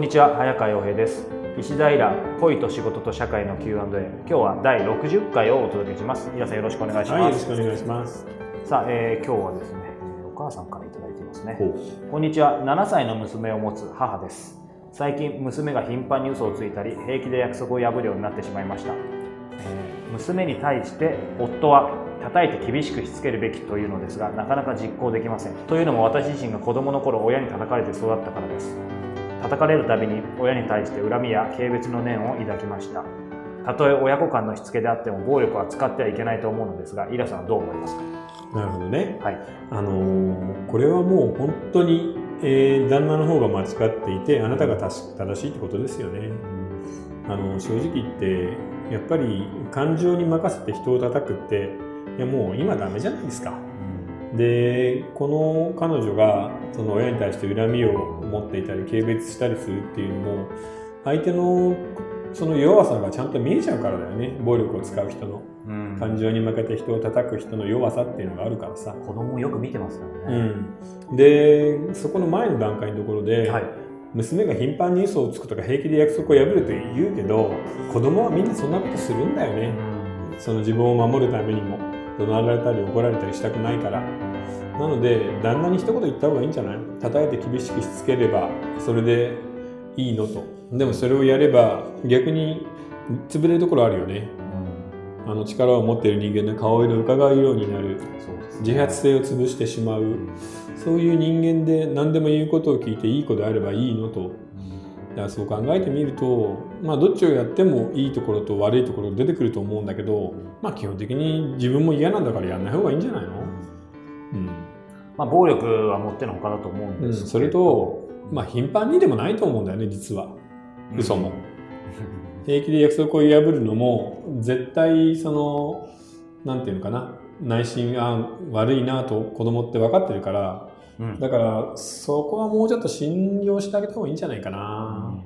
んにちは早川洋平です。石平恋と仕事と社会の Q&A 今日は第60回をお届けします。皆さんよろしくお願いしはい、よます、ろしくお願いします。さあ、えー今日はですねえーお母さんからいただいていますね。こんにちは。7歳の娘を持つ母です。最近娘が頻繁に嘘をついたり平気で約束を破るようになってしまいました、えー娘に対して夫は叩いて厳しくしつけるべきというのですがなかなか実行できません。というのも私自身が子供の頃親に叩かれて育ったからです叩かれるたびに親に対して恨みや軽蔑の念を抱きましたたとえ親子間のしつけであっても暴力は使ってはいけないと思うのですがイラさんはどう思いますか？なるほどね。はいあのーこれはもう本当に、えー旦那の方が間違っていて、あなたが正しいってことですよね。あの正直言って、やっぱり感情に任せて人を叩くって、いやもう今ダメじゃないですか。で、この彼女がその親に対して恨みを持っていたり、軽蔑したりするっていうのも、相手のその弱さがちゃんと見えちゃうからだよね。暴力を使う人の。うん。感情に負けて人を叩く人の弱さっていうのがあるからさ。子供よく見てますようね、ん、でそこの前の段階のところで、はい。娘が頻繁に嘘をつくとか平気で約束を破ると言うけど子供はみんなそんなことするんだよね。その自分を守るためにも怒鳴られたり怒られたりしたくないから。なので旦那に一言言った方がいいんじゃない？叩いて厳しくしつければそれでいいのと。でもそれをやれば逆に潰れるところあるよね。あの力を持っている人間の顔色を伺うようになる。そうです自発性を潰してしまう。そういう人間で何でも言うことを聞いていい子であればいいのとだからそう考えてみるとまあどっちをやってもいいところと悪いところ出てくると思うんだけどまあ基本的に自分も嫌なんだからやんない方がいいんじゃないの？うん、まあ、暴力はもってのほかだと思うんうん、ですけど。それとまあ頻繁にでもないと思うんだよね実は。嘘も。平気で約束を破るのも絶対そのなんていうのかな。内心あ悪いなと子供って分かってるからうん。だからそこはもうちょっと信用してあげた方がいいんじゃないかな。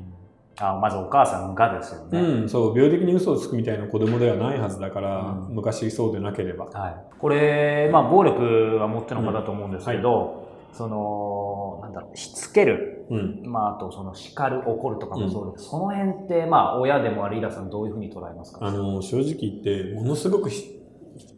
あまずお母さんがですようね、ん、そう病的に嘘をつくみたいな子供ではないはずだから、うん。昔そうでなければ。はい、これ、まあ、暴力はもってのほかだと思うんですけど、そのなんだろうしつける、うん、まあ、あとその叱る怒るとかもそうです、その辺って、まあ、親でもあるイラさんどういうふうに捉えますか？あの正直言ってものすごくひ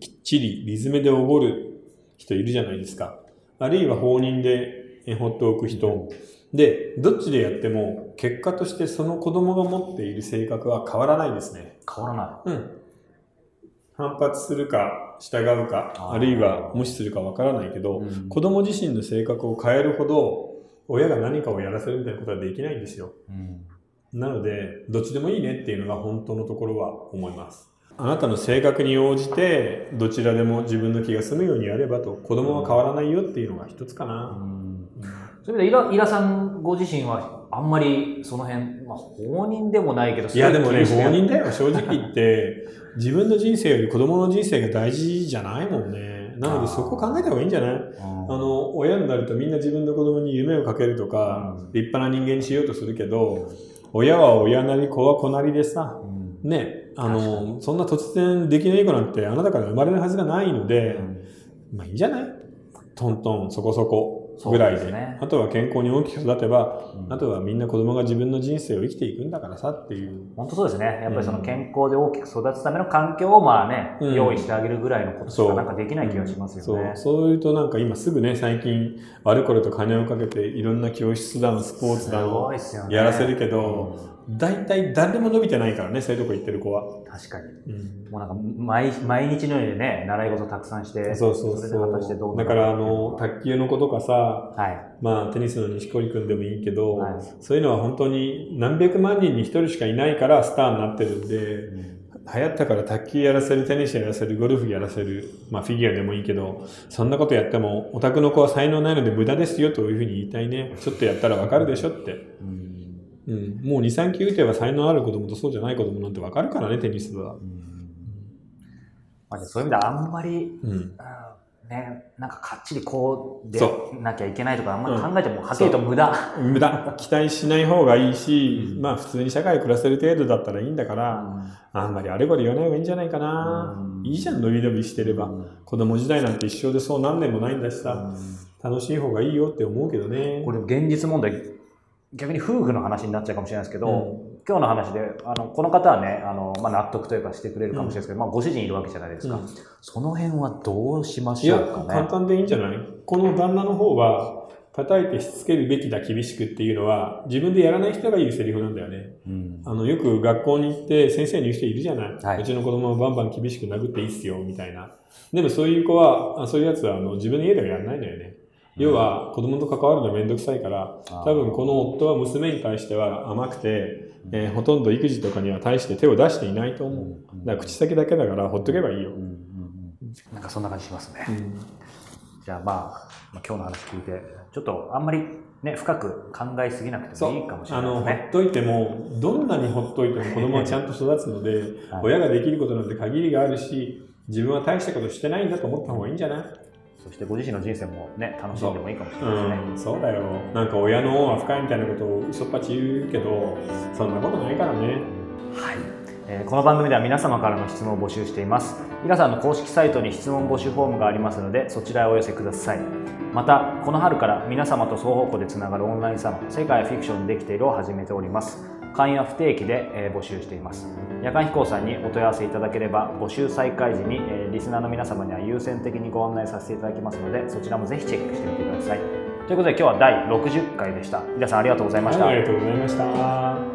きっちりリズムでおごる人いるじゃないですか。あるいは放任でえ放っておく人。で、どっちでやっても結果としてその子供が持っている性格は変わらないですね。変わらないうん。反発するか従うか、あるいは無視するかわからないけど、うん子供自身の性格を変えるほど親が何かをやらせるみたいなことはできないんですよ。うんなので、どっちでもいいねっていうのが本当のところは思います。あなたの性格に応じて、どちらでも自分の気が済むようにやればと、子供は変わらないよっていうのが一つかうな。ん。そういう意味でイライラさんご自身はあんまりその辺、まあ、放任でもないけどいやでもね、放任だよ。正直言って、自分の人生より子供の人生が大事じゃないもんね。なのでそこ考えた方がいいんじゃない？うんあの、親になるとみんな自分の子供に夢をかけるとか、うん。立派な人間にしようとするけど、親は親なり、子は子なりでさ、うん。ね、あの、そんな突然出来のいい子なんてあなたから生まれるはずがないので、まあいいんじゃない？トントンそこそこぐらいで。ねあとは健康に大きく育てば、うんあとはみんな子供が自分の人生を生きていくんだからさっていう。本当そうですね。やっぱりその健康で大きく育つための環境をまあね、うん用意してあげるぐらいのことしかなんかできない気がしますよね。そう。そういうとなんか今すぐね、最近、悪いこれと金をかけていろんな教室だの、スポーツだの。やらせるけど、大体誰も伸びてないからね、そういうとこ行ってる子は。うん確かに。うんもうなんか毎毎日のようにね、習い事たくさんして、そうそうれで果たしてどそうう。なるだからあの、卓球の子とかさ、はい。まあテニスの錦織くんでもいいけど、はいそういうのは本当に何百万人に一人しかいないからスターになってるんで、流行ったから卓球やらせる、テニスやらせる、ゴルフやらせる、まあフィギュアでもいいけど、そんなことやっても、オタクの子は才能ないので無駄ですよというふうに言いたいね。ちょっとやったらわかるでしょって。うんうん。もう2、3球打てば才能ある子供とそうじゃない子供なんてわかるからね、テニスは。まあ、そういう意味ではあんまり、うん。うんね、なんかかっちりこうでそなきゃいけないとか、あんまり考えても、はっきりと無駄。無駄。期待しない方がいいし、まあ普通に社会暮らせる程度だったらいいんだから、あんまりあれこれ言わない方がいいんじゃないかな。うんいいじゃん、伸び伸びしてれば。子供時代なんて一生でそう何年もないんだしさ、楽しい方がいいよって思うけどね。これ現実問題逆に夫婦の話になっちゃうかもしれないですけど、今日の話であのこの方はねあの、まあ、納得というかしてくれるかもしれないですけど、まあ、ご主人いるわけじゃないですか、うん。その辺はどうしまいやしょうかね。簡単でいいんじゃない？この旦那の方は叩いてしつけるべきだ厳しくっていうのは自分でやらない人が言うセリフなんだよね。うん。あのよく学校に行って先生に言う人いるじゃない、はい。うちの子供はバンバン厳しく殴っていいっすよみたいな。でもそういう子はあそういうやつはあの自分の家ではやらないんだよね要は子供と関わるのめんどくさいから多分この夫は娘に対しては甘くて、えーほとんど育児とかには対して手を出していないと思う。だから口先だけだからほっとけばいいよ、なんかそんな感じしますね。うん。じゃあ、まあ、まあ今日の話聞いて、ちょっとあんまりね、深く考えすぎなくてもいいかもしれないですね。っといてもどんなにほっといても子供はちゃんと育つので、はい。親ができることなんて限りがあるし自分は大したことしてないんだと思った方がいいんじゃない？そしてご自身の人生もね、楽しんでもいいかもしれないですね。うん、そうだよ。なんか親の恩は深いみたいなことを嘘っぱち言うけどそんなことないからね。はい、えーこの番組では皆様からの質問を募集しています。イラさんの公式サイトに質問募集フォームがありますのでそちらへお寄せください。またこの春から皆様と双方向でつながるオンラインサロン世界フィクションできているを始めております会員は不定期で、募集しています。夜間飛行さんにお問い合わせいただければ募集再開時に、リスナーの皆様には優先的にご案内させていただきますのでそちらもぜひチェックしてみてください。ということで今日は第60回でした。皆さんありがとうございました、ありがとうございました。